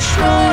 control